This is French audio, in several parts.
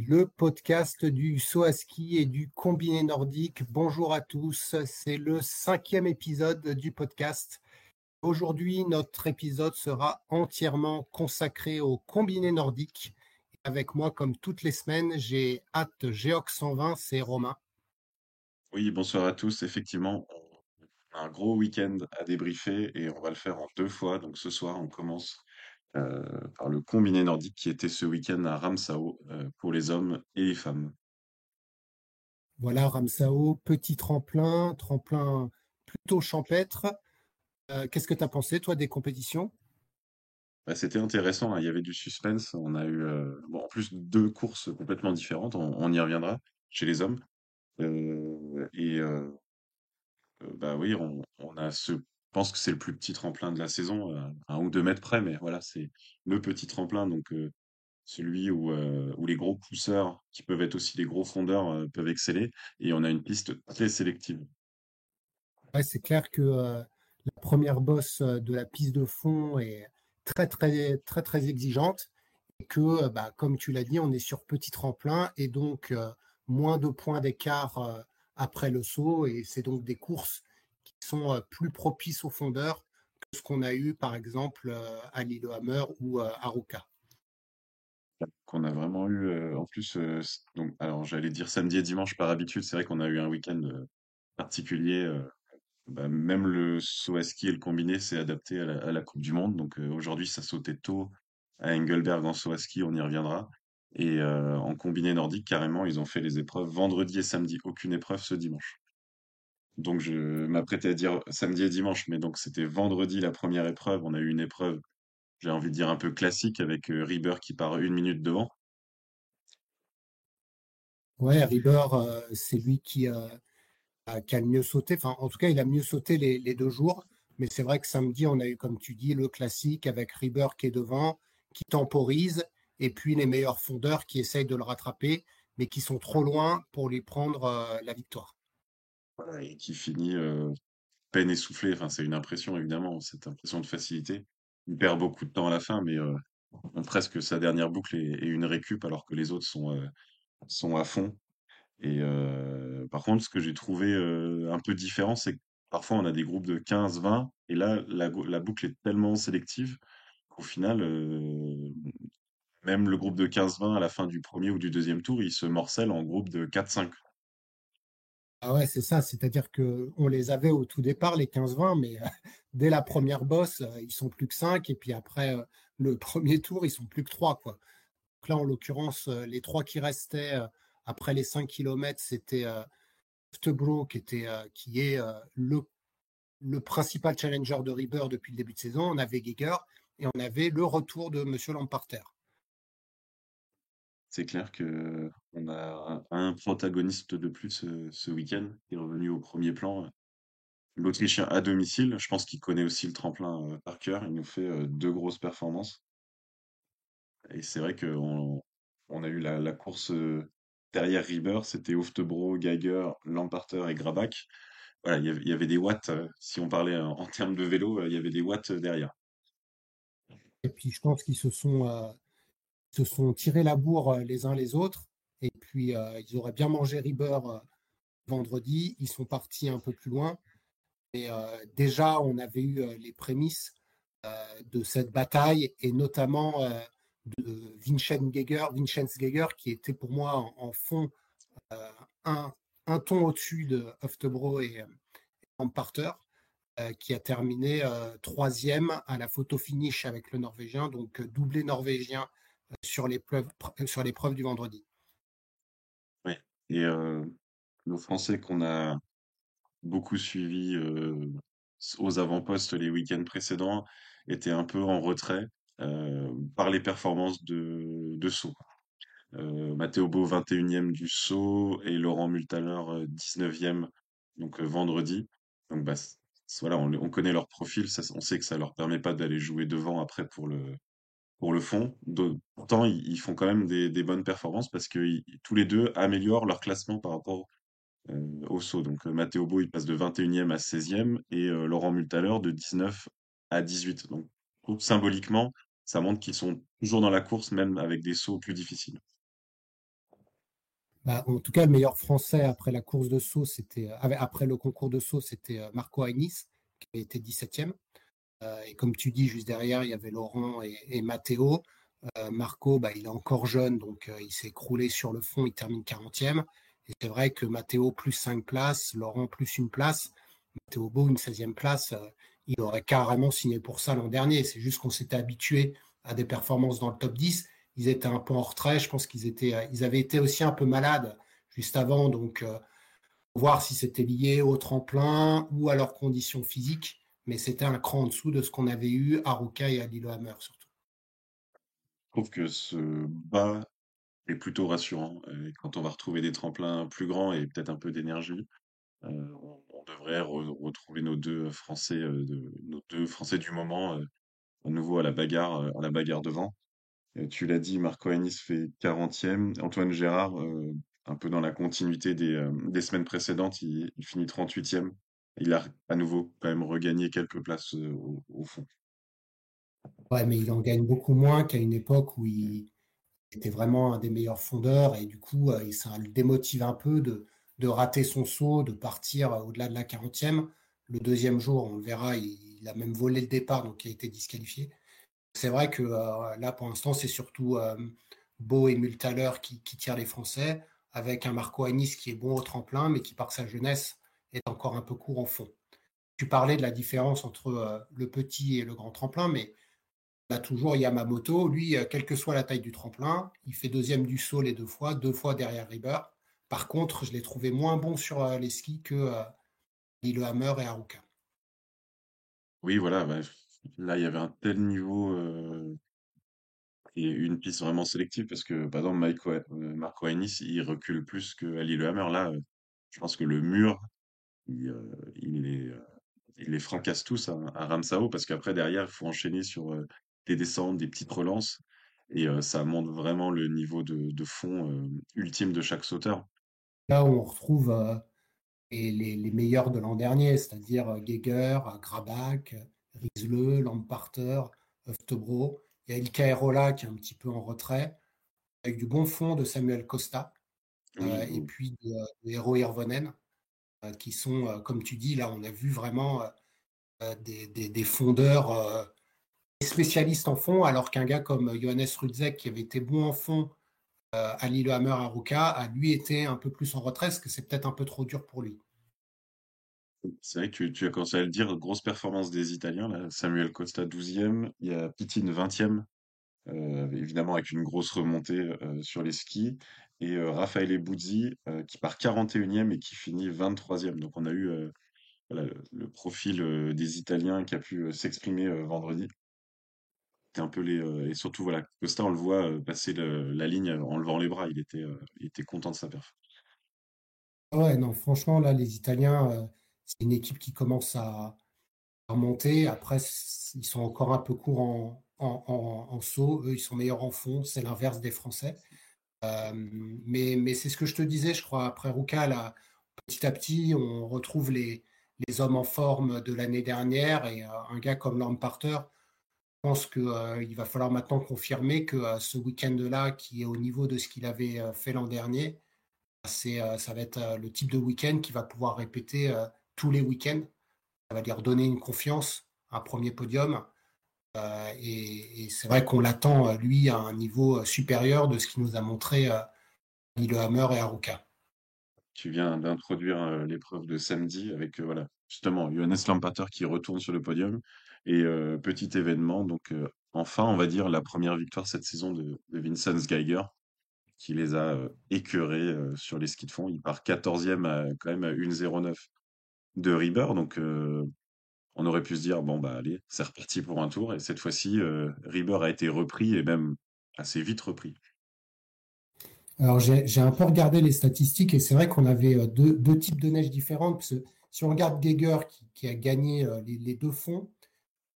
le podcast du saut à ski et du combiné nordique. Bonjour à tous, c'est le cinquième épisode du podcast. Aujourd'hui, notre épisode sera entièrement consacré au combiné nordique. Avec moi, comme toutes les semaines, j'ai hâte Géox 120, c'est Romain. Oui, bonsoir à tous. Effectivement, on a un gros week-end à débriefer et on va le faire en deux fois. Donc ce soir, on commence par le combiné nordique qui était ce week-end à Ramsau euh, pour les hommes et les femmes. Voilà, Ramsau, petit tremplin, tremplin plutôt champêtre. Euh, qu'est-ce que tu as pensé, toi, des compétitions? Bah, C'était intéressant, hein. il y avait du suspense. On a eu bon, en plus deux courses complètement différentes, on, y reviendra chez les hommes. et bah oui, on, on a ce pense que c'est le plus petit tremplin de la saison, à un ou deux mètres près, mais voilà, c'est le petit tremplin, donc celui où, où les gros pousseurs, qui peuvent être aussi des gros fondeurs, peuvent exceller, et on a une piste très sélective. C'est clair que la première bosse de la piste de fond est très très très très exigeante, et que, bah, comme tu l'as dit, on est sur petit tremplin, et donc moins de points d'écart après le saut, et c'est donc des courses sont plus propices aux fondeurs que ce qu'on a eu par exemple à Lillehammer ou à Ruka. Qu'on a vraiment eu en plus, donc, alors j'allais dire samedi et dimanche par habitude, c'est vrai qu'on a eu un week-end particulier. Bah, même le saut à ski et le combiné s'est adapté à la, Coupe du Monde. Donc aujourd'hui, ça sautait tôt à Engelberg en saut à ski, on y reviendra. Et en combiné nordique, carrément, ils ont fait les épreuves vendredi et samedi. Aucune épreuve ce dimanche. Donc je m'apprêtais à dire samedi et dimanche, mais donc c'était vendredi la première épreuve. On a eu une épreuve, j'ai envie de dire un peu classique avec euh, Rieber qui part une minute devant. Ouais, Rieber, euh, c'est lui qui, a le mieux sauté. Enfin, en tout cas, il a mieux sauté les, deux jours. Mais c'est vrai que samedi, on a eu, comme tu dis, le classique avec Rieber qui est devant, qui temporise, et puis les meilleurs fondeurs qui essayent de le rattraper, mais qui sont trop loin pour lui prendre euh, la victoire et qui finit peine essoufflé. Enfin, c'est une impression, évidemment, cette impression de facilité. Il perd beaucoup de temps à la fin, mais presque sa dernière boucle est, une récup alors que les autres sont, sont à fond. Et par contre, ce que j'ai trouvé un peu différent, c'est que parfois on a des groupes de 15-20, et là, la, la, boucle est tellement sélective qu'au final, même le groupe de 15-20 à la fin du premier ou du deuxième tour, il se morcelle en groupe de 4-5. Ah ouais, c'est ça. C'est-à-dire qu'on les avait au tout départ, les 15-20, mais euh, dès la première bosse, euh, ils sont plus que 5. Et puis après euh, le premier tour, ils sont plus que 3. Quoi. Donc là, en l'occurrence, les trois qui restaient après les 5 km, c'était Stebro, qui, était, qui est le, principal challenger de Rieber depuis le début de saison. On avait Geiger et on avait le retour de M. Lamparter c'est clair que on a un protagoniste de plus ce, week-end qui est revenu au premier plan. L'Autrichien à domicile, je pense qu'il connaît aussi le tremplin par cœur. Il nous fait deux grosses performances. Et c'est vrai qu'on on a eu la, course derrière Rieber, c'était Oftebro, Geiger, Lamparter et Grabach. Voilà, il y avait, des watts, si on parlait en, termes de vélo, il y avait des watts derrière. Et puis je pense qu'ils se sont se sont tirés la bourre euh, les uns les autres. Et puis, euh, ils auraient bien mangé Rieber euh, vendredi. Ils sont partis un peu plus loin. Et déjà, on avait eu les prémices de cette bataille et notamment de Vincent Geiger, Geiger, qui était pour moi en, fond un, ton au-dessus de Hoftebro et, Amparter, qui a terminé troisième à la photo finish avec le Norvégien, donc doublé norvégien sur l'épreuve l'épreuve du vendredi. Oui, et nos Français qu'on a beaucoup suivis aux avant-postes les week-ends précédents étaient un peu en retrait par les performances de, de saut. Matteo Beau 21e du saut et Laurent Multaler 19e donc vendredi. Donc bah, voilà, on, connaît leur profil, on sait que ça leur permet pas d'aller jouer devant après pour le pour le fond. Pourtant, ils font quand même des, bonnes performances parce que tous les deux améliorent leur classement par rapport euh, au saut. Donc, euh, Matteo il passe de 21e à 16e et euh, Laurent Multaler de 19 à 18. Donc, symboliquement, ça montre qu'ils sont toujours dans la course, même avec des sauts plus difficiles. bah, en tout cas, le meilleur français après la course de saut, c'était après le concours de saut, c'était Marco Ainis, qui était 17e. Et comme tu dis, juste derrière, il y avait Laurent et, et Matteo. Marco, bah, il est encore jeune, donc il s'est écroulé sur le fond, il termine 40e. Et c'est vrai que Matteo plus 5 places, Laurent plus une place, Matteo Beau une 16e place, il aurait carrément signé pour ça l'an dernier. C'est juste qu'on s'était habitué à des performances dans le top 10. Ils étaient un peu en retrait. Je pense qu'ils étaient, euh, ils avaient été aussi un peu malades juste avant. Donc, euh, voir si c'était lié au tremplin ou à leurs conditions physiques. Mais c'était un cran en dessous de ce qu'on avait eu à Ruka et à Lillehammer surtout. Je trouve que ce bas est plutôt rassurant. quand on va retrouver des tremplins plus grands et peut-être un peu d'énergie, euh, on, devrait retrouver nos deux Français, de, nos deux Français du moment à nouveau à la bagarre, à la bagarre devant. tu l'as dit, Marco Anis fait 40e. Antoine Gérard, un peu dans la continuité des, semaines précédentes, il, finit 38e. Il a à nouveau quand même regagné quelques places au, fond. Ouais, mais il en gagne beaucoup moins qu'à une époque où il était vraiment un des meilleurs fondeurs et du coup, ça le démotive un peu de, de rater son saut, de partir au-delà de la 40e. Le deuxième jour, on le verra, il, a même volé le départ, donc il a été disqualifié. C'est vrai que là, pour l'instant, c'est surtout Beau et Multaler qui, qui, tirent les Français, avec un Marco Anis qui est bon au tremplin, mais qui, par sa jeunesse, est encore un peu court en fond. Tu parlais de la différence entre euh, le petit et le grand tremplin, mais a toujours Yamamoto. Lui, quelle que soit la taille du tremplin, il fait deuxième du saut les deux fois, deux fois derrière Rieber. Par contre, je l'ai trouvé moins bon sur euh, les skis que euh, Lillehammer et Haruka. Oui, voilà. Bah, là, il y avait un tel niveau euh, et une piste vraiment sélective parce que, par exemple, Marco Ennis, il recule plus que Lillehammer. Là, je pense que le mur, il, les, il les fracasse tous à, Ramsao parce qu'après, derrière, il faut enchaîner sur des descentes, des petites relances. Et ça montre vraiment le niveau de, de fond ultime de chaque sauteur. Là où on retrouve euh, les, meilleurs de l'an dernier, c'est-à-dire euh, Geiger, Grabach, Riesle, Lamparter, Oftebro. Il y a Ilka Erola qui est un petit peu en retrait, avec du bon fond de Samuel Costa, euh, et puis de, de Hero Irvonen, qui sont, comme tu dis, là on a vu vraiment des, fondeurs spécialistes en fond, alors qu'un gars comme Johannes Rudzek, qui avait été bon en fond euh, à Lillehammer à Ruka a lui été un peu plus en retrait, parce que c'est peut-être un peu trop dur pour lui. C'est vrai que tu, as commencé à le dire, grosse performance des Italiens. Samuel Costa 12e, il y a Pitine 20e, euh, évidemment avec une grosse remontée euh, sur les skis, et Raffaele Buzzi qui part 41e et qui finit 23e. Donc on a eu le, profil des Italiens qui a pu s'exprimer vendredi. Un peu les euh, et surtout voilà Costa on le voit euh, passer la ligne en levant les bras. Il était euh, il était content de sa perf. Ah ouais non franchement là les Italiens c'est une équipe qui commence à, remonter après ils sont encore un peu courts en, en, saut eux ils sont meilleurs en fond c'est l'inverse des Français mais mais c'est ce que je te disais je crois après Ruka là petit à petit on retrouve les hommes en forme de l'année dernière et un gars comme Lamparter je pense qu'il euh, va falloir maintenant confirmer que euh, ce week-end-là, qui est au niveau de ce qu'il avait euh, fait l'an dernier, c'est, ça va être le type de week-end qu'il va pouvoir répéter tous les week-ends. Ça va lui redonner une confiance, un premier podium. Et, c'est vrai qu'on l'attend, lui, à un niveau supérieur de ce qu'il nous a montré Lillehammer et à Ruka. Tu viens d'introduire l'épreuve de samedi avec voilà, justement Johannes Lampater qui retourne sur le podium. Et petit événement, donc enfin, on va dire, la première victoire cette saison de, Vincent Geiger, qui les a écœurés sur les skis de fond. Il part 14e à, quand même à 1,09 de Rieber. Donc on aurait pu se dire, bon, bah allez, c'est reparti pour un tour. Et cette fois-ci, Rieber a été repris et même assez vite repris. Alors j'ai un peu regardé les statistiques et c'est vrai qu'on avait deux, types de neige différentes. si on regarde Geiger qui, a gagné les, deux fonds,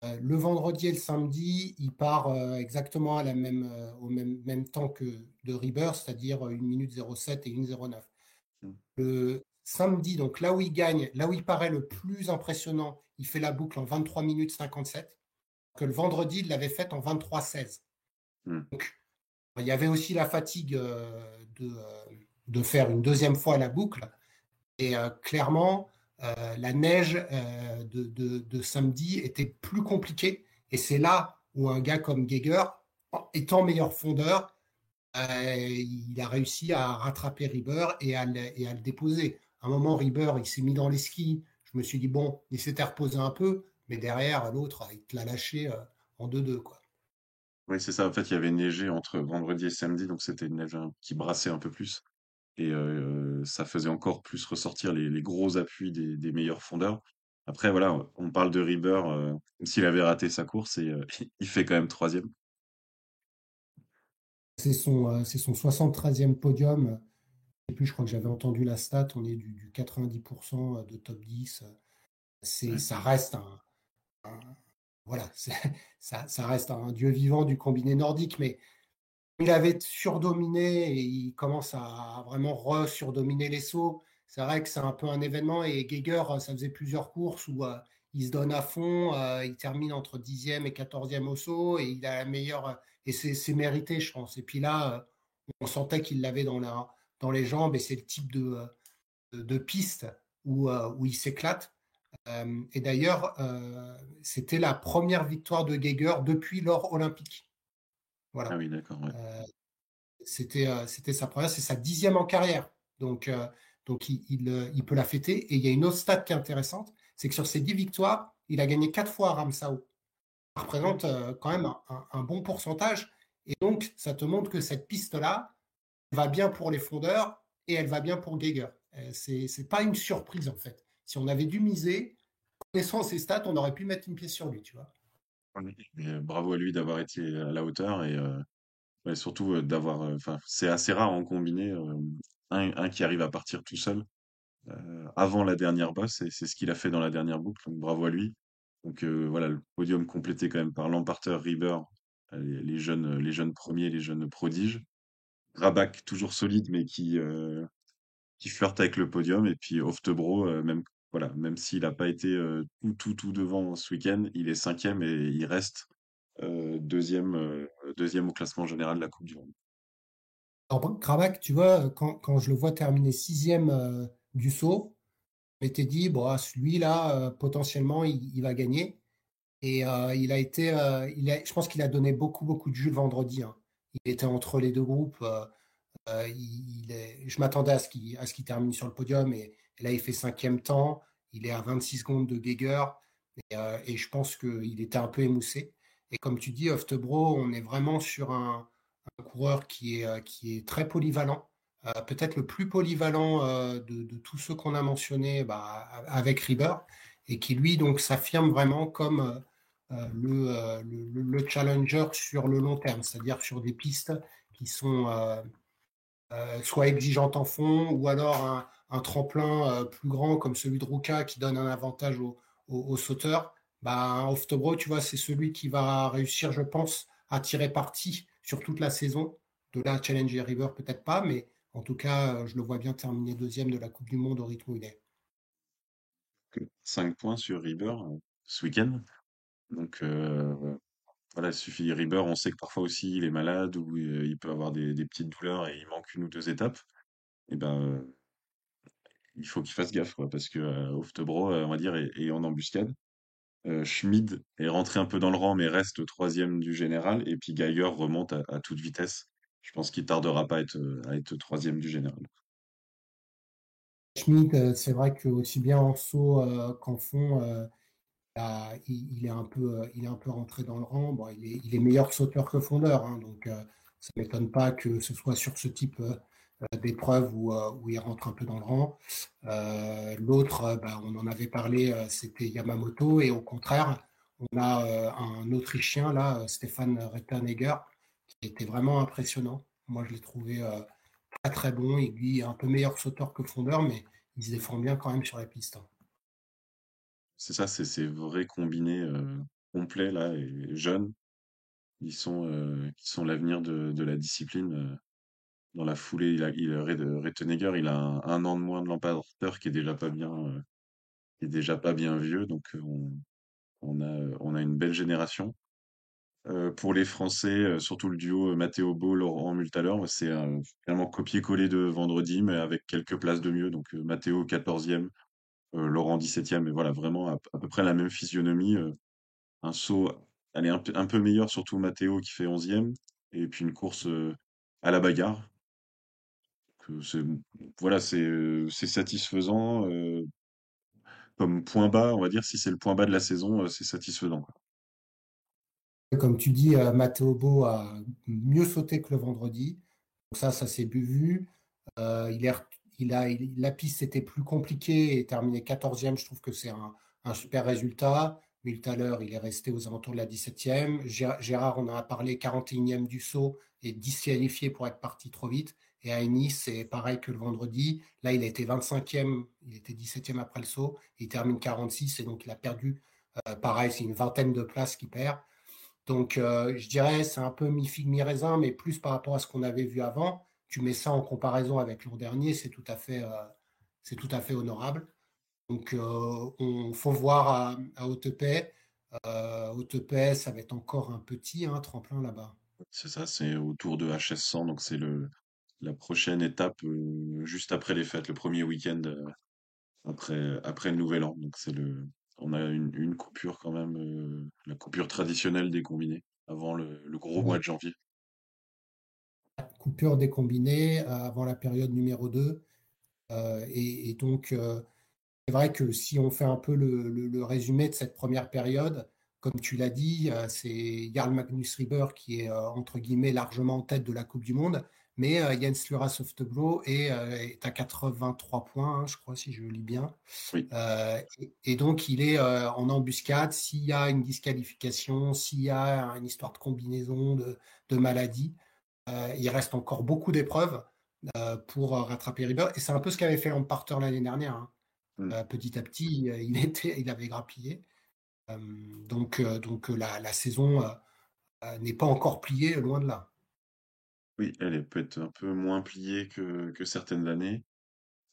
euh, le vendredi et le samedi, il part euh, exactement à la même, euh, au même, même, temps que de Rieber, c'est-à-dire 1 minute 07 et 1 09. Hmm. Le samedi, donc là où il gagne, là où il paraît le plus impressionnant, il fait la boucle en 23 minutes 57, que le vendredi, il l'avait faite en 23 16. Hmm. Donc, il y avait aussi la fatigue de, de faire une deuxième fois la boucle. Et clairement, la neige de, de, samedi était plus compliquée. Et c'est là où un gars comme Geiger, étant meilleur fondeur, il a réussi à rattraper Rieber et à, le, et à le déposer. À un moment, Rieber, il s'est mis dans les skis. Je me suis dit, bon, il s'était reposé un peu, mais derrière, l'autre, il te l'a lâché en 2-2. Quoi. Oui, c'est ça. En fait, il y avait neigé entre vendredi et samedi, donc c'était une neige qui brassait un peu plus. Et ça faisait encore plus ressortir les, gros appuis des, meilleurs fondeurs. Après, voilà, on parle de Rieber, s'il avait raté sa course, et il fait quand même troisième. C'est son, c'est son 73e podium. Et puis, je crois que j'avais entendu la stat, on est du, 90% de top 10. C'est, Ça reste un voilà, ça, ça, reste un dieu vivant du combiné nordique, mais il avait surdominé et il commence à vraiment re-surdominer les sauts. C'est vrai que c'est un peu un événement et Geiger, ça faisait plusieurs courses où euh, il se donne à fond, euh, il termine entre 10e et 14e au saut et il a la meilleure, et c'est mérité, je pense. Et puis là, euh, on sentait qu'il l'avait dans, dans les jambes et c'est le type de, de, piste où, où il s'éclate. Euh, et d'ailleurs, euh, c'était la première victoire de Geiger depuis l'or olympique. Voilà. Ah oui, d'accord. Euh, c'était, c'était sa première, c'est sa dixième en carrière. Donc, donc il, il, peut la fêter. Et il y a une autre stat qui est intéressante, c'est que sur ses dix victoires, il a gagné quatre fois à Ramsau. Ça représente quand même un, bon pourcentage. Et donc, ça te montre que cette piste-là va bien pour les fondeurs et elle va bien pour Geiger. C'est, c'est pas une surprise en fait. Si on avait dû miser, connaissant ses stats, on aurait pu mettre une pièce sur lui, tu vois. Euh, bravo à lui d'avoir été à la hauteur et euh, surtout euh, d'avoir. C'est assez rare en combiné un, qui arrive à partir tout seul avant la dernière bosse et c'est ce qu'il a fait dans la dernière boucle. Bravo à lui. Donc voilà, le podium complété quand même par Lamparter, Rieber, les, jeunes, les jeunes premiers, les jeunes prodiges. Rabac toujours solide mais qui qui flirte avec le podium et puis Oftebro même voilà, même s'il n'a pas été tout, tout, tout devant ce week-end, il est cinquième et il reste deuxième, deuxième au classement général de la Coupe du Monde. Alors, Krabak, tu vois, quand, quand, je le vois terminer sixième du saut, je m'étais dit, bon, celui-là, potentiellement, il, va gagner. Et il a été, il a, je pense qu'il a donné beaucoup, beaucoup de jus le vendredi. Hein. Il était entre les deux groupes. il, je m'attendais à ce qu'il termine sur le podium et, là, il fait cinquième temps. Il est à 26 secondes de Geiger. Euh, et, je pense qu'il était un peu émoussé. Et comme tu dis, Oftebro, on est vraiment sur un, coureur qui est, euh, très polyvalent. Euh, peut-être le plus polyvalent de, tous ceux qu'on a mentionnés bah, avec Rieber. Et qui, lui, donc, s'affirme vraiment comme le, le, challenger sur le long terme, c'est-à-dire sur des pistes qui sont soit exigeantes en fond ou alors un, tremplin euh, plus grand comme celui de Ruka qui donne un avantage aux au, sauteurs, bah, Oftobro, tu vois, c'est celui qui va réussir, je pense, à tirer parti sur toute la saison. De la Challenger River, peut-être pas, mais en tout cas, euh, je le vois bien terminer deuxième de la Coupe du Monde au rythme où il est. 5 points sur River euh, ce week-end. Donc voilà, il suffit. River, on sait que parfois aussi il est malade ou il peut avoir des, petites douleurs et il manque une ou deux étapes. Et ben il faut qu'il fasse gaffe, quoi, parce que Oftebro, euh, on va dire, est, en embuscade. Schmid est rentré un peu dans le rang, mais reste troisième du général. Et puis Geiger remonte à, toute vitesse. Je pense qu'il tardera pas à être, à être troisième du général. Schmid, c'est vrai que aussi bien en saut qu'en fond, il, est un peu, il est un peu rentré dans le rang. Il, est, meilleur sauteur que fondeur, hein, donc ça ne m'étonne pas que ce soit sur ce type euh, d'épreuves où, euh, où, il rentre un peu dans le rang. Euh, l'autre, bah, on en avait parlé, c'était Yamamoto, et au contraire, on a un Autrichien, là, Stéphane Rettenegger, qui était vraiment impressionnant. Moi, je l'ai trouvé très très bon. Il est un peu meilleur sauteur que fondeur, mais il se défend bien quand même sur la piste. Hein. C'est ça, c'est ces vrais combinés complets là et jeunes. Ils sont, qui sont l'avenir de, de, la discipline dans la foulée, il a, il, Rettenegger, il a un, an de moins de Lamparter qui est déjà pas bien, euh, qui est déjà pas bien vieux, donc euh, on, on, a, on a une belle génération. Euh, pour les Français, euh, surtout le duo euh, Matteo Bo, Laurent Multaler, c'est euh, finalement copier-coller de vendredi, mais avec quelques places de mieux. Donc euh, Matteo 14e, euh, Laurent 17e, et voilà, vraiment à, peu près la même physionomie. euh, un saut, elle est un, peu meilleure, surtout Matteo qui fait 11e, et puis une course euh, à la bagarre. voilà, c'est euh, satisfaisant. euh, comme point bas, on va dire, si c'est le point bas de la saison, euh, c'est satisfaisant. Comme tu dis, euh, Matteo Bo a mieux sauté que le vendredi. Donc ça, ça s'est vu. Euh, il est, la piste était plus compliquée et terminé 14e. Je trouve que c'est un, super résultat. Mais tout à l'heure, il est resté aux alentours de la 17e. Gé- Gérard, on en a parlé, 41e du saut et disqualifié pour être parti trop vite. Et à Nice, c'est pareil que le vendredi. Là, il a été 25e, il était 17e après le saut. Il termine 46 et donc il a perdu. euh, pareil, c'est une vingtaine de places qu'il perd. Donc, euh, je dirais, c'est un peu mi-figue, mi-raisin, mais plus par rapport à ce qu'on avait vu avant. Tu mets ça en comparaison avec l'an dernier, c'est tout à fait, euh, c'est tout à fait honorable. Donc, euh, on faut voir à, à Hautepay. Euh, Hautepay, ça va être encore un petit hein, tremplin là-bas. C'est ça, c'est autour de HS100, donc c'est le la prochaine étape euh, juste après les fêtes, le premier week-end euh, après après le Nouvel An. Donc c'est le, on a une, une coupure quand même, euh, la coupure traditionnelle des combinés avant le, le gros mois de janvier. Coupure des combinés euh, avant la période numéro 2. Euh, et, et donc, euh, C'est vrai que si on fait un peu le, le- le résumé de cette première période, comme tu l'as dit, c'est Jarl Magnus Rieber qui est entre guillemets largement en tête de la Coupe du Monde, mais Jens Lura Softebro est, est à 83 points, hein, je crois, si je lis bien. Oui, Euh, et, et donc il est euh, en embuscade. S'il y a une disqualification, s'il y a une histoire de combinaison, de, de maladie, il reste encore beaucoup d'épreuves euh, pour euh, rattraper Rieber. Et c'est un peu ce qu'avait fait Lamparter l'année dernière. hein. Mm. Euh, petit à petit, euh, il était, il avait grappillé. Euh, donc, euh, donc euh, la, la saison euh, euh, n'est pas encore pliée, loin de là. oui, elle est peut-être un peu moins pliée que, que certaines années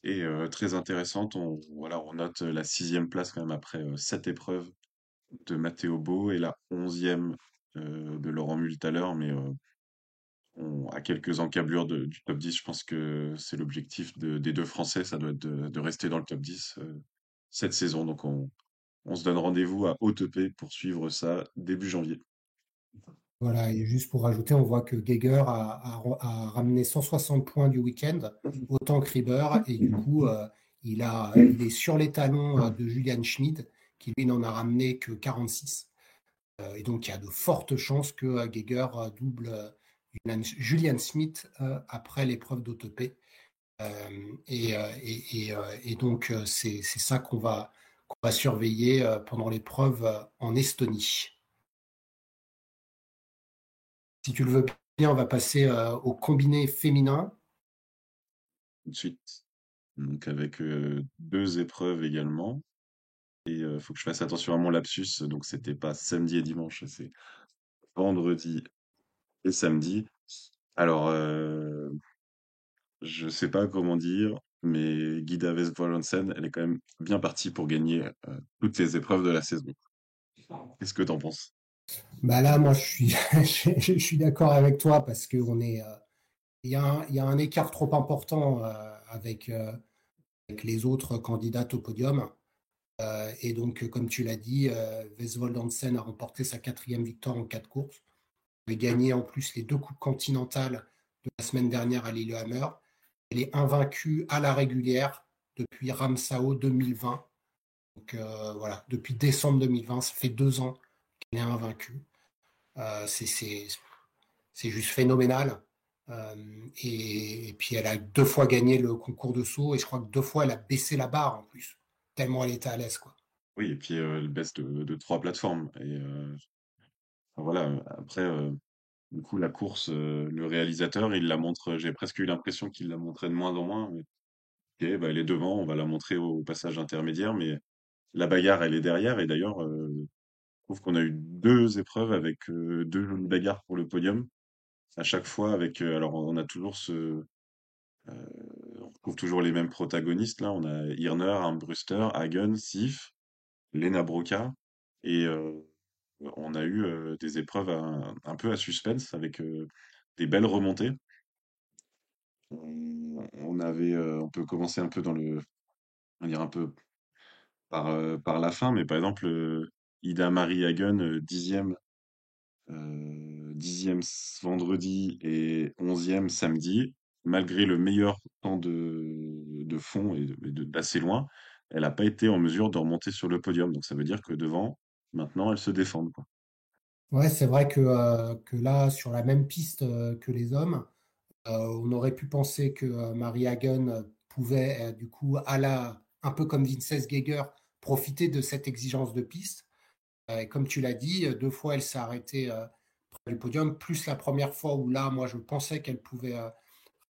et euh, très intéressante. On, voilà, on note la sixième place quand même après euh, sept épreuves de Matteo Bo et la onzième euh, de Laurent Multaler, mais euh, on, à quelques encablures de- du top 10, je pense que c'est l'objectif de- des deux Français, ça doit être de, rester dans le top 10 euh, cette saison. Donc on, se donne rendez-vous à Hautepay pour suivre ça début janvier. Voilà, et juste pour rajouter, on voit que Geiger a, ramené 160 points du week-end, autant que Rieber, et du coup, euh, il, a, est sur les talons euh, de Julian Schmid, qui lui n'en a ramené que 46. Euh, et donc, il y a de fortes chances que Geiger double Julian, Smith euh, après l'épreuve d'Autopay. Euh, et, euh, et, et, et donc, c'est ça qu'on va, qu'on va surveiller pendant l'épreuve en Estonie. Si tu le veux bien, on va passer au combiné féminin. Tout de suite. Donc avec deux épreuves également. Et il faut que je fasse attention à mon lapsus. Donc c'était pas samedi et dimanche, c'est vendredi et samedi. Alors, euh, je sais pas comment dire, mais Guida Westphal-Hansen, elle est quand même bien partie pour gagner toutes les épreuves de la saison. Qu'est-ce que t'en penses? Bah là, moi, je suis, d'accord avec toi parce que y a un, écart trop important avec, avec les autres candidates au podium. Et donc, comme tu l'as dit, Westvold Hansen a remporté sa quatrième victoire en quatre courses. Elle a gagné en plus les deux coupes continentales de la semaine dernière à Lillehammer. Elle est invaincue à la régulière depuis Ramsao 2020. Donc euh, voilà, depuis décembre 2020, ça fait deux ans qu'elle est invaincue. Euh, c'est juste phénoménal. Euh, et, puis elle a deux fois gagné le concours de saut et je crois que deux fois elle a baissé la barre en plus, tellement elle était à l'aise. Oui, et puis elle baisse de, de trois plateformes. Et voilà, après, du coup, la course, le réalisateur, il la montre, j'ai presque eu l'impression qu'il la montrait de moins en moins. Mais, ok, bah, elle est devant, on va la montrer au passage intermédiaire, mais la bagarre, elle est derrière. Et d'ailleurs, je trouve qu'on a eu deux épreuves avec deux bagarres pour le podium. À chaque fois, avec, alors on a toujours ce, on retrouve toujours les mêmes protagonistes là. On a Irner, Armbruster, Hagen, Sif, Lena Broca et on a eu des épreuves un peu à suspense avec des belles remontées. On, avait, on peut commencer un peu dans le, on dire un peu par, par la fin, mais par exemple, Ida Marie Hagen, dixième, dixième vendredi et onzième samedi, malgré le meilleur temps de, de fond et d'assez loin, elle n'a pas été en mesure de remonter sur le podium. Donc ça veut dire que devant, maintenant, elles se défendent. Quoi. Ouais, c'est vrai que, euh, que là, sur la même piste euh, que les hommes, euh, on aurait pu penser que Marie Hagen pouvait, du coup, à la, un peu comme Vinces Geiger, profiter de cette exigence de piste. Et comme tu l'as dit, deux fois, elle s'est arrêtée près du podium, plus la première fois où là, moi, je pensais qu'elle pouvait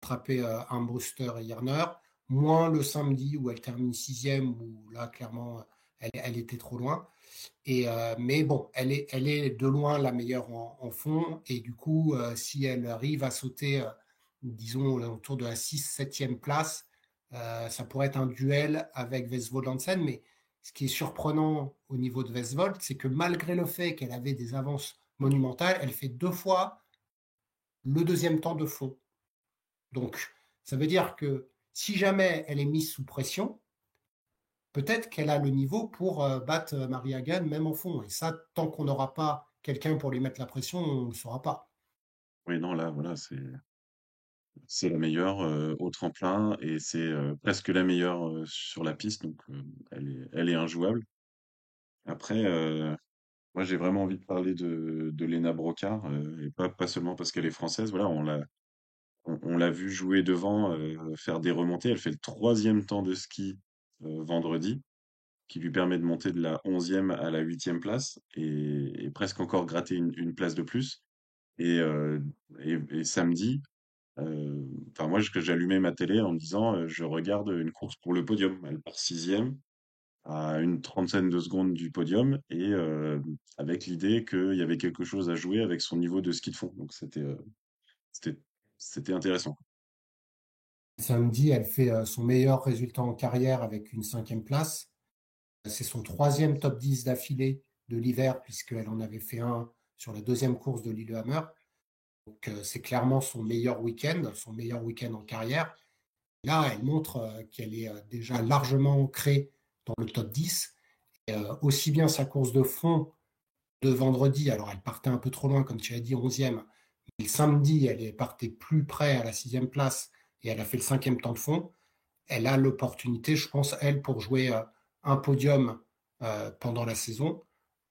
attraper un Brewster et Yerner moins le samedi où elle termine sixième, où là, clairement, elle, était trop loin. Et, euh, mais bon, elle est, de loin la meilleure en, fond. Et du coup, euh, si elle arrive à sauter, euh, disons, autour de la 6-7e place, ça pourrait être un duel avec Vesvold Hansen. Mais ce qui est surprenant au niveau de Vesvold, c'est que malgré le fait qu'elle avait des avances monumentales, elle fait deux fois le deuxième temps de fond. Donc, ça veut dire que si jamais elle est mise sous pression, peut-être qu'elle a le niveau pour euh, battre euh, Marie Hagan même en fond. Et ça, tant qu'on n'aura pas quelqu'un pour lui mettre la pression, on ne le saura pas. Oui, non, là, voilà, c'est c'est la meilleure euh, au tremplin et c'est presque la meilleure sur la piste, donc elle est, elle est injouable. Après, moi j'ai vraiment envie de parler de, de Lena Brocard, et pas, pas seulement parce qu'elle est française, voilà, on l'a on, l'a vu jouer devant, faire des remontées. Elle fait le troisième temps de ski vendredi, qui lui permet de monter de la onzième à la huitième place et, presque encore gratter une, place de plus. Et, euh, samedi, enfin moi allumé ma télé en me disant je regarde une course pour le podium. Elle part sixième à une trentaine de secondes du podium et avec l'idée qu'il y avait quelque chose à jouer avec son niveau de ski de fond. Donc c'était c'était intéressant. Samedi, elle fait euh, son meilleur résultat en carrière avec une cinquième place. C'est son troisième top 10 d'affilée de l'hiver, puisqu'elle en avait fait un sur la deuxième course de Lillehammer. Donc, euh, c'est clairement son meilleur week-end, son meilleur week-end en carrière. Là, elle montre euh, qu'elle est déjà largement ancrée dans le top 10. aussi bien sa course de fond de vendredi, alors elle partait un peu trop loin, comme tu as dit, 11e, le samedi, elle est partie plus près à la sixième place elle a fait le cinquième temps de fond. Elle a l'opportunité, je pense, elle, pour jouer euh, un podium euh, pendant la saison.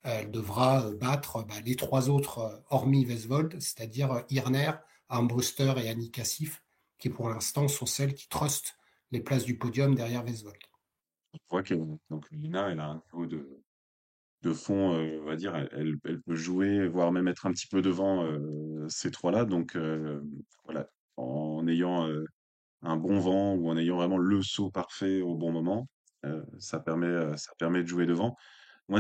Elle devra euh, battre bah, les trois autres, hormis Vesvold, c'est-à-dire Irner, Armbruster et Annie Cassif, qui pour l'instant sont celles qui trustent les places du podium derrière Vesvold. On voit que Lina, elle a un niveau de, de fond, on va dire, elle, peut jouer, voire même être un petit peu devant ces trois-là. Donc voilà, en ayant un bon vent ou en ayant vraiment le saut parfait au bon moment, ça permet, ça permet de jouer devant. Moi,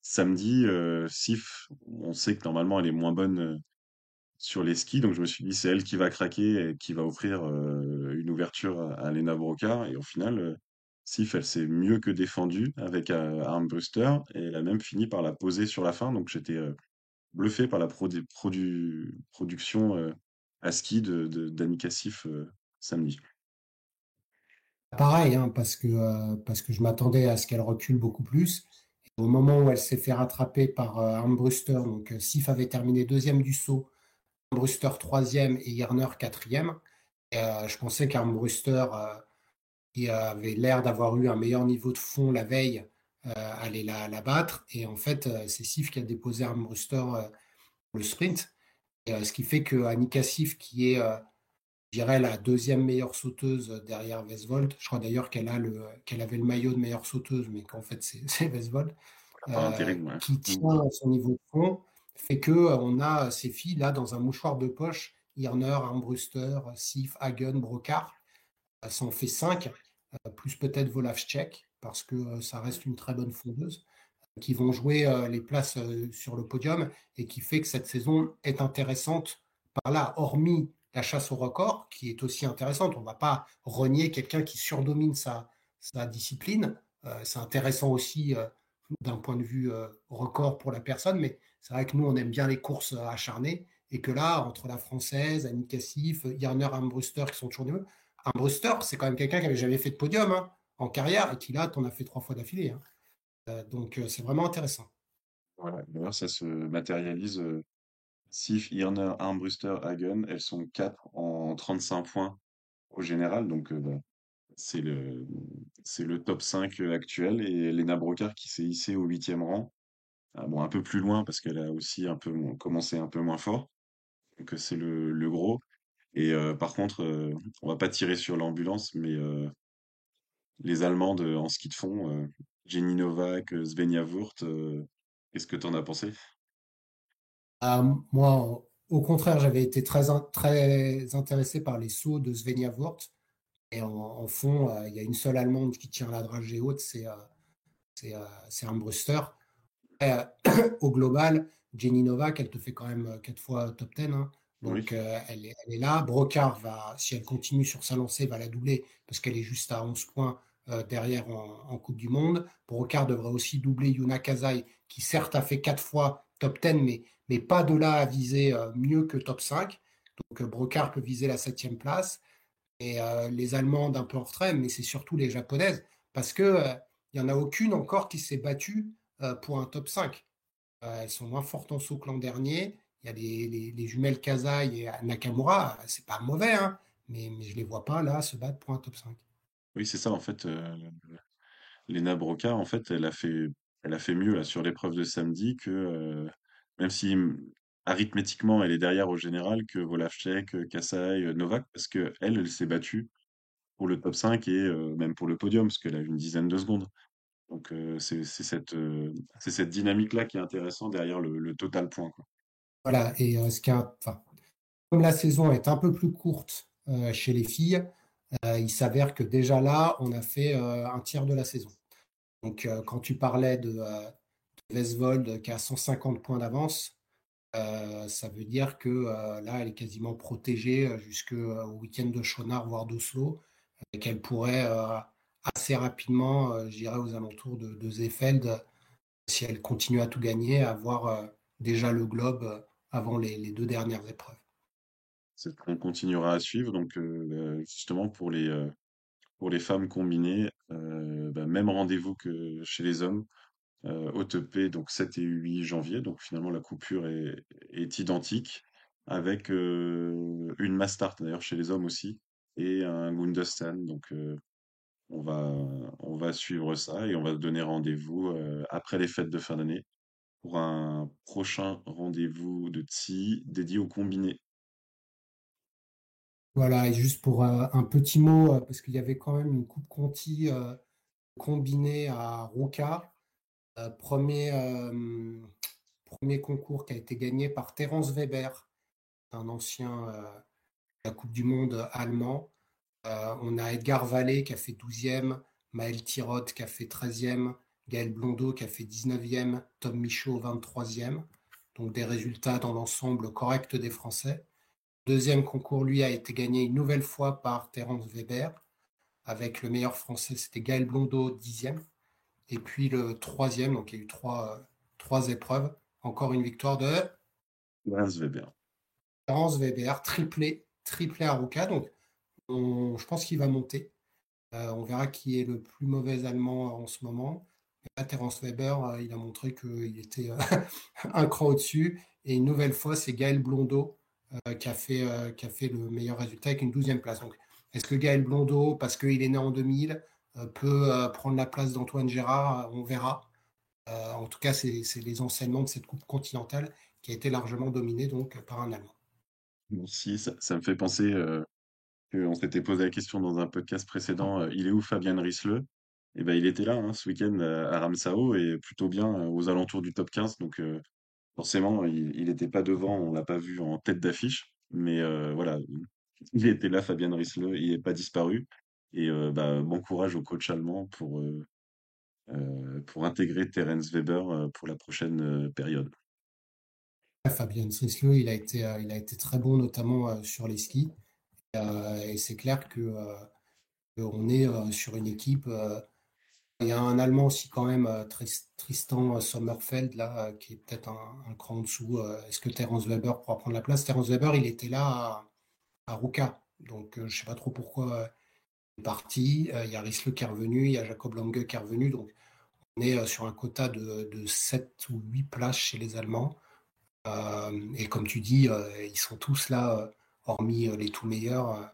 samedi, Sif, on sait que normalement elle est moins bonne sur les skis, donc je me suis dit c'est elle qui va craquer et qui va offrir une ouverture à, Lena Brocard. Et au final, Sif, elle s'est mieux que défendue avec euh, Armbruster et elle a même fini par la poser sur la fin. Donc j'étais euh, bluffé par la production euh, à ski de, d'Annika Sif samedi. Pareil, hein, parce, que, parce que je m'attendais à ce qu'elle recule beaucoup plus. au moment où elle s'est fait rattraper par Armbruster, donc Sif avait terminé deuxième du saut, Armbruster troisième et Yerner quatrième. Je pensais qu'Armbruster qui avait l'air d'avoir eu un meilleur niveau de fond la veille, euh, allait la, battre. Et en fait, euh, c'est Sif qui a déposé Armbruster euh, le sprint. ce qui fait que Annika Sif, qui est, dirais, la deuxième meilleure sauteuse derrière Vesvold, je crois d'ailleurs qu'elle qu'elle avait le maillot de meilleure sauteuse, mais qu'en fait c'est Vesvold, qui tient à son niveau de fond, fait que on a ces filles là dans un mouchoir de poche, Irner, Armbruster, Sif, Hagen, Brocard. Ça en fait cinq. Euh, plus peut-être Volavchek, parce que euh, ça reste une très bonne fondeuse, qui vont jouer euh, les places sur le podium et qui fait que cette saison est intéressante par là, hormis la chasse au record, qui est aussi intéressante. On ne va pas renier quelqu'un qui surdomine sa, discipline. c'est intéressant aussi d'un point de vue record pour la personne, mais c'est vrai que nous, on aime bien les courses acharnées et que là, entre la française, Annie Cassif, Yarner Ambruster qui sont toujours mieux. Ambruster, c'est quand même quelqu'un qui avait jamais fait de podium hein, en carrière et qui là, t'en as fait trois fois d'affilée. Hein. donc c'est vraiment intéressant. Voilà, d'ailleurs, ça se matérialise. Sif, Irner, Armbruster, Hagen, elles sont 4 en 35 points au général. Donc, bah, c'est le, top 5 actuel. Et Lena Brocard qui s'est hissée au 8 rang. Ah, bon, un peu plus loin parce qu'elle a aussi commencé un peu moins fort. Donc, c'est le, gros. Et par contre, on va pas tirer sur l'ambulance, mais les Allemandes en ski de fond, Jenny Novak, Svenja Wurth, qu'est-ce que tu en as pensé? Ah, moi, au contraire, j'avais été très, très intéressé par les sauts de Svenja Wurth. Et en, fond, euh, il y a une seule Allemande qui tient la dragée haute, c'est euh, c'est un Bruster. au global, Jenny Novak, elle te fait quand même quatre fois top 10. Hein. Donc, euh, elle, est, elle, est, là. Brocard, va, si elle continue sur sa lancée, va la doubler parce qu'elle est juste à 11 points derrière en, Coupe du Monde. Brocard devrait aussi doubler Yuna Kazai, qui certes a fait quatre fois top 10, mais pas de là à viser euh, mieux que top 5. Donc euh, Brocard peut viser la septième place. Et euh, les Allemandes un peu en retrait, mais c'est surtout les Japonaises, parce qu'il il n'y en a aucune encore qui s'est battue pour un top 5. elles sont moins fortes en saut que l'an dernier. Il y a les, les, jumelles Kazai et Nakamura, c'est pas mauvais, hein, mais, mais je ne les vois pas là se battre pour un top 5. Oui, c'est ça, en fait. Lena Brocard, en fait, elle a fait, elle a fait mieux là, sur l'épreuve de samedi que, même si mmh, arithmétiquement elle est derrière au général que Volavchek, Kassai, Novak, parce que elle, elle s'est battue pour le top 5 et même pour le podium, parce qu'elle a une dizaine de secondes. Donc c'est cette, cette dynamique-là qui est intéressante derrière le, total point. Voilà, et ce qui enfin, comme la saison est un peu plus courte chez les filles, il s'avère que déjà là, on a fait un tiers de la saison. Donc quand tu parlais de Vesvold qui a 150 points d'avance, euh, ça veut dire que euh, là, elle est quasiment protégée euh, jusqu'au week-end de Schonard, voire d'Oslo, et qu'elle pourrait assez rapidement, je aux alentours de, de si elle continue à tout gagner, avoir déjà le globe avant les, deux dernières épreuves. On continuera à suivre. Donc, justement, pour les, pour les femmes combinées, bah, même rendez-vous que chez les hommes euh, OTP, donc 7 et 8 janvier. Donc finalement, la coupure est, identique avec euh, une Mastart d'ailleurs chez les hommes aussi et un Gundestan. Donc euh, on va, on va suivre ça et on va donner rendez-vous euh, après les fêtes de fin d'année pour un prochain rendez-vous de TSI dédié au combiné. Voilà, et juste pour un petit mot, parce qu'il y avait quand même une Coupe Conti combinée à Roca. Euh, premier, euh, premier concours qui a été gagné par Terence Weber, un ancien euh, de la Coupe du Monde allemand. on a Edgar Vallée qui a fait 12e, Maël Tirod qui a fait 13e, Gaël Blondeau qui a fait 19e, Tom Michaud 23e. Donc des résultats dans l'ensemble corrects des Français. Deuxième concours, lui, a été gagné une nouvelle fois par Terence Weber. Avec le meilleur français, c'était Gaël Blondeau, 10e. Et puis le troisième, donc il y a eu trois, trois épreuves. Encore une victoire de Laurence Weber. Laurence Weber, triplé, triplé à Ruka. Donc je pense qu'il va monter. Euh, on verra qui est le plus mauvais allemand en ce moment. là, Terence Weber, euh, il a montré qu'il était euh, un cran au-dessus. Et une nouvelle fois, c'est Gaël Blondeau qui, a fait, qui a fait le meilleur résultat avec une douzième place. Donc, est-ce que Gaël Blondeau, parce qu'il est né en 2000, euh, peut euh, prendre la place d'Antoine Gérard, on verra. Euh, en tout cas, c'est les enseignements de cette Coupe continentale qui a été largement dominée donc, par un Allemand. Merci, ça, me fait penser qu'on s'était posé la question dans un podcast précédent, il est où Fabien Risleux et eh ben, il était là hein, ce week-end à Ramsau et plutôt bien aux alentours du top 15. Donc forcément, il n'était pas devant, on l'a pas vu en tête d'affiche. Mais voilà, il était là, Fabien Risleux, il n'est pas disparu. Et bah, bon courage au coach allemand pour, pour intégrer Terence Weber pour la prochaine période. Fabien Risleux, il a été, il a été très bon, notamment sur les skis. et c'est clair que on est sur une équipe Il y a un Allemand aussi quand même, Tristan Sommerfeld, là, qui est peut-être un, cran en dessous. Est-ce que Terence Weber pourra prendre la place? Terence Weber, il était là à, à donc je ne sais pas trop pourquoi il est parti. Il y a Risle qui est revenu, il y a Jacob Lange qui est revenu, donc on est sur un quota de, de 7 ou 8 places chez les Allemands. et comme tu dis, ils sont tous là, hormis les tout meilleurs,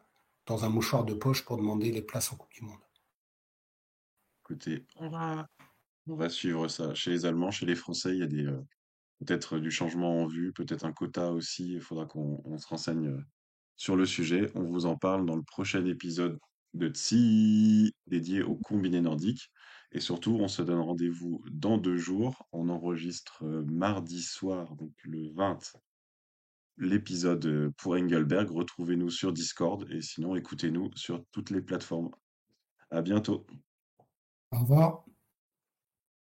dans un mouchoir de poche pour demander les places en Coupe du Monde. On va, suivre ça. Chez les Allemands, chez les Français, il y a des, euh, peut-être du changement en vue, peut-être un quota aussi. Il faudra qu'on on se renseigne euh, sur le sujet. On vous en parle dans le prochain épisode de Tsi dédié au combiné nordique. Et surtout, on se donne rendez-vous dans deux jours. On enregistre euh, mardi soir, donc le 20, l'épisode pour Engelberg. Retrouvez-nous sur Discord et sinon écoutez-nous sur toutes les plateformes. À bientôt. Au revoir.